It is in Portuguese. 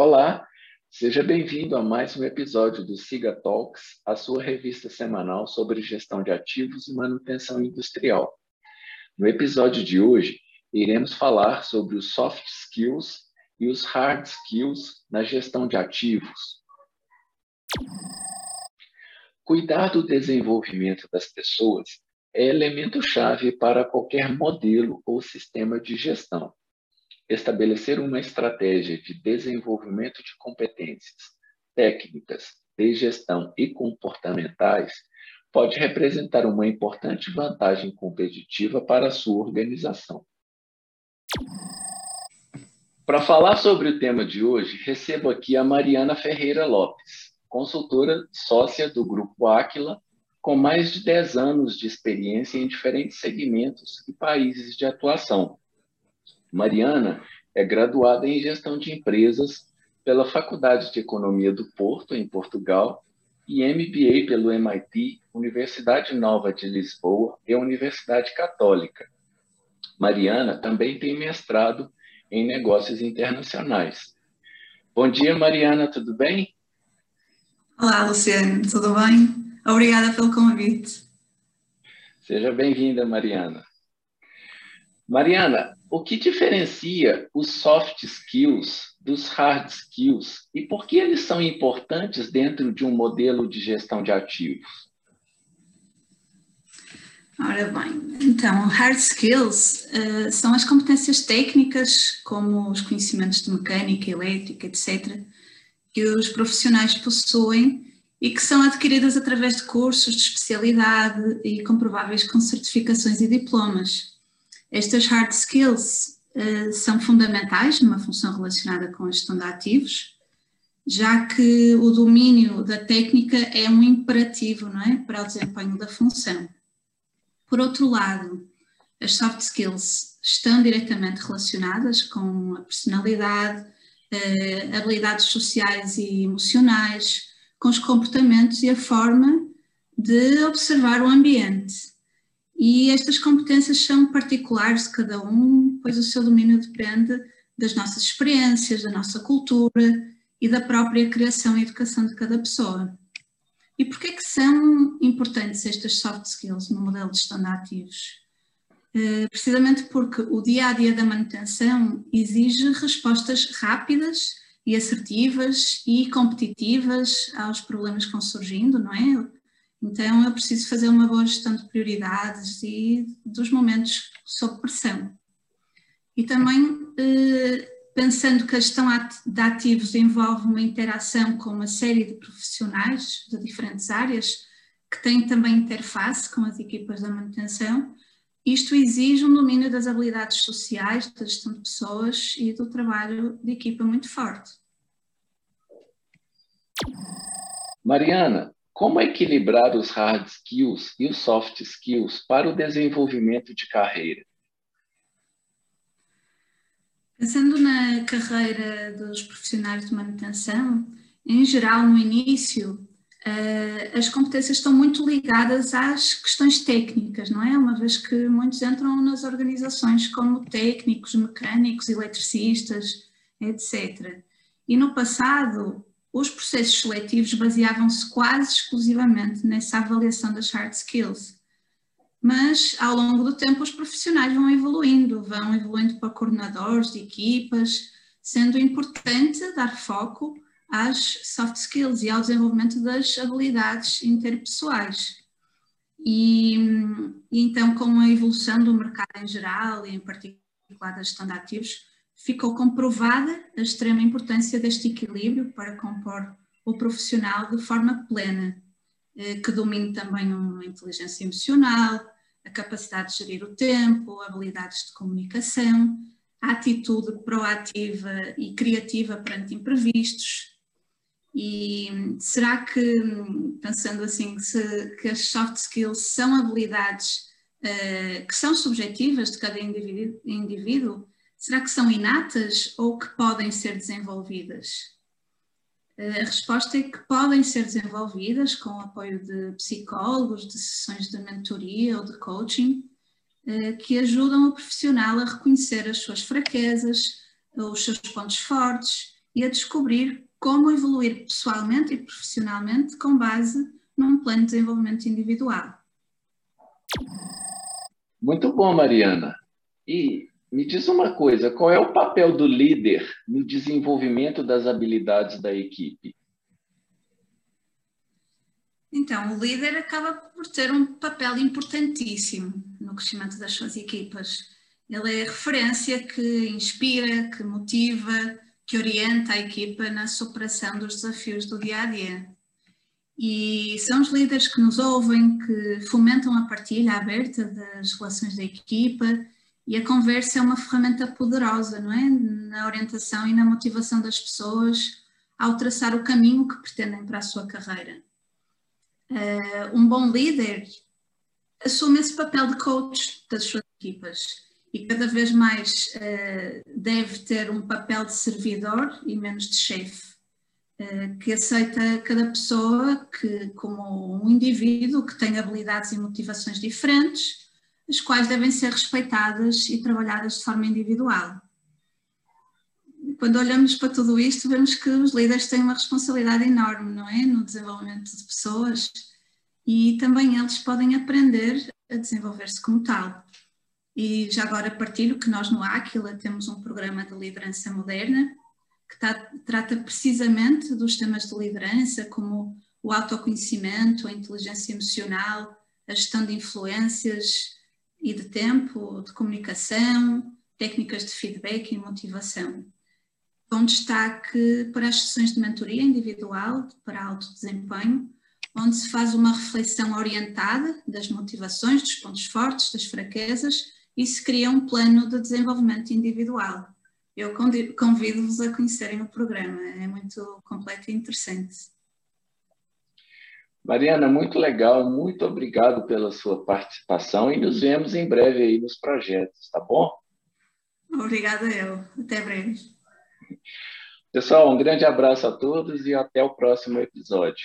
Olá, seja bem-vindo a mais um episódio do Siga Talks, a sua revista semanal sobre gestão de ativos e manutenção industrial. No episódio de hoje, iremos falar sobre os soft skills e os hard skills na gestão de ativos. Cuidar do desenvolvimento das pessoas é elemento-chave para qualquer modelo ou sistema de gestão. Estabelecer uma estratégia de desenvolvimento de competências técnicas, de gestão e comportamentais pode representar uma importante vantagem competitiva para a sua organização. Para falar sobre o tema de hoje, recebo aqui a Mariana Ferreira Lopes, consultora sócia do Grupo Aquila, com mais de 10 anos de experiência em diferentes segmentos e países de atuação. Mariana é graduada em Gestão de Empresas pela Faculdade de Economia do Porto, em Portugal, e MBA pelo MIT, Universidade Nova de Lisboa e Universidade Católica. Mariana também tem mestrado em Negócios Internacionais. Bom dia, Mariana, tudo bem? Olá, Luciano, tudo bem? Obrigada pelo convite. Seja bem-vinda, Mariana. Mariana, o que diferencia os soft skills dos hard skills e por que eles são importantes dentro de um modelo de gestão de ativos? Ora bem, então, hard skills uh, são as competências técnicas, como os conhecimentos de mecânica, elétrica, etc., que os profissionais possuem e que são adquiridas através de cursos de especialidade e comprováveis com certificações e diplomas. Estas hard skills uh, são fundamentais numa função relacionada com a gestão de ativos, já que o domínio da técnica é um imperativo não é, para o desempenho da função. Por outro lado, as soft skills estão diretamente relacionadas com a personalidade, uh, habilidades sociais e emocionais, com os comportamentos e a forma de observar o ambiente. E estas competências são particulares cada um, pois o seu domínio depende das nossas experiências, da nossa cultura e da própria criação e educação de cada pessoa. E por que é que são importantes estas soft skills no modelo de gestão de ativos? Eh, precisamente porque o dia a dia da manutenção exige respostas rápidas e assertivas e competitivas aos problemas que vão surgindo, não é? Então eu preciso fazer uma boa gestão de prioridades e dos momentos sob pressão. E também eh, pensando que a gestão de ativos envolve uma interação com uma série de profissionais de diferentes áreas, que têm também interface com as equipas da manutenção, isto exige um domínio das habilidades sociais, da gestão de pessoas e do trabalho de equipa muito forte. Mariana, como equilibrar os hard skills e os soft skills para o desenvolvimento de carreira? Pensando na carreira dos profissionais de manutenção, em geral, no início, Uh, as competências estão muito ligadas às questões técnicas, não é? Uma vez que muitos entram nas organizações como técnicos, mecânicos, eletricistas, etc. E no passado, os processos seletivos baseavam-se quase exclusivamente nessa avaliação das hard skills. Mas, ao longo do tempo, os profissionais vão evoluindo, vão evoluindo para coordenadores de equipas, sendo importante dar foco às soft skills e ao desenvolvimento das habilidades interpessoais. E, e, então, com a evolução do mercado em geral e em particular da gestão de ativos, ficou comprovada a extrema importância deste equilíbrio para compor o profissional de forma plena, eh, que domine também uma inteligência emocional, a capacidade de gerir o tempo, habilidades de comunicação, a atitude proativa e criativa perante imprevistos, e será que, pensando assim, se, que as soft skills são habilidades uh, que são subjetivas de cada indivíduo, indivíduo, será que são inatas ou que podem ser desenvolvidas? Uh, a resposta é que podem ser desenvolvidas com o apoio de psicólogos, de sessões de mentoria ou de coaching, uh, que ajudam o profissional a reconhecer as suas fraquezas, os seus pontos fortes e a descobrir como evoluir pessoalmente e profissionalmente com base num plano de desenvolvimento individual. Muito bom, Mariana. E me diz uma coisa: qual é o papel do líder no desenvolvimento das habilidades da equipe? Então, o líder acaba por ter um papel importantíssimo no crescimento das suas equipas. Ele é a referência que inspira, que motiva, que orienta a equipa na superação dos desafios do dia a dia. E são os líderes que nos ouvem, que fomentam a partilha aberta das relações da equipa e a conversa é uma ferramenta poderosa, não é? Na orientação e na motivação das pessoas ao traçar o caminho que pretendem para a sua carreira. Uh, um bom líder assume esse papel de coach das suas equipas e cada vez mais uh, deve ter um papel de servidor e menos de chefe, uh, que aceita cada pessoa que, como um indivíduo que tem habilidades e motivações diferentes as quais devem ser respeitadas e trabalhadas de forma individual. Quando olhamos para tudo isto, vemos que os líderes têm uma responsabilidade enorme, não é? No desenvolvimento de pessoas e também eles podem aprender a desenvolver-se como tal. E já agora partilho que nós no Aquila temos um programa de liderança moderna que tá, trata precisamente dos temas de liderança, como o autoconhecimento, a inteligência emocional, a gestão de influências, e de tempo, de comunicação, técnicas de feedback e motivação. Com destaque para as sessões de mentoria individual, para alto desempenho, onde se faz uma reflexão orientada das motivações, dos pontos fortes, das fraquezas e se cria um plano de desenvolvimento individual. Eu convido-vos a conhecerem o programa, é muito completo e interessante. Mariana, muito legal, muito obrigado pela sua participação e nos vemos em breve aí nos projetos, tá bom? Obrigada eu, até breve. Pessoal, um grande abraço a todos e até o próximo episódio.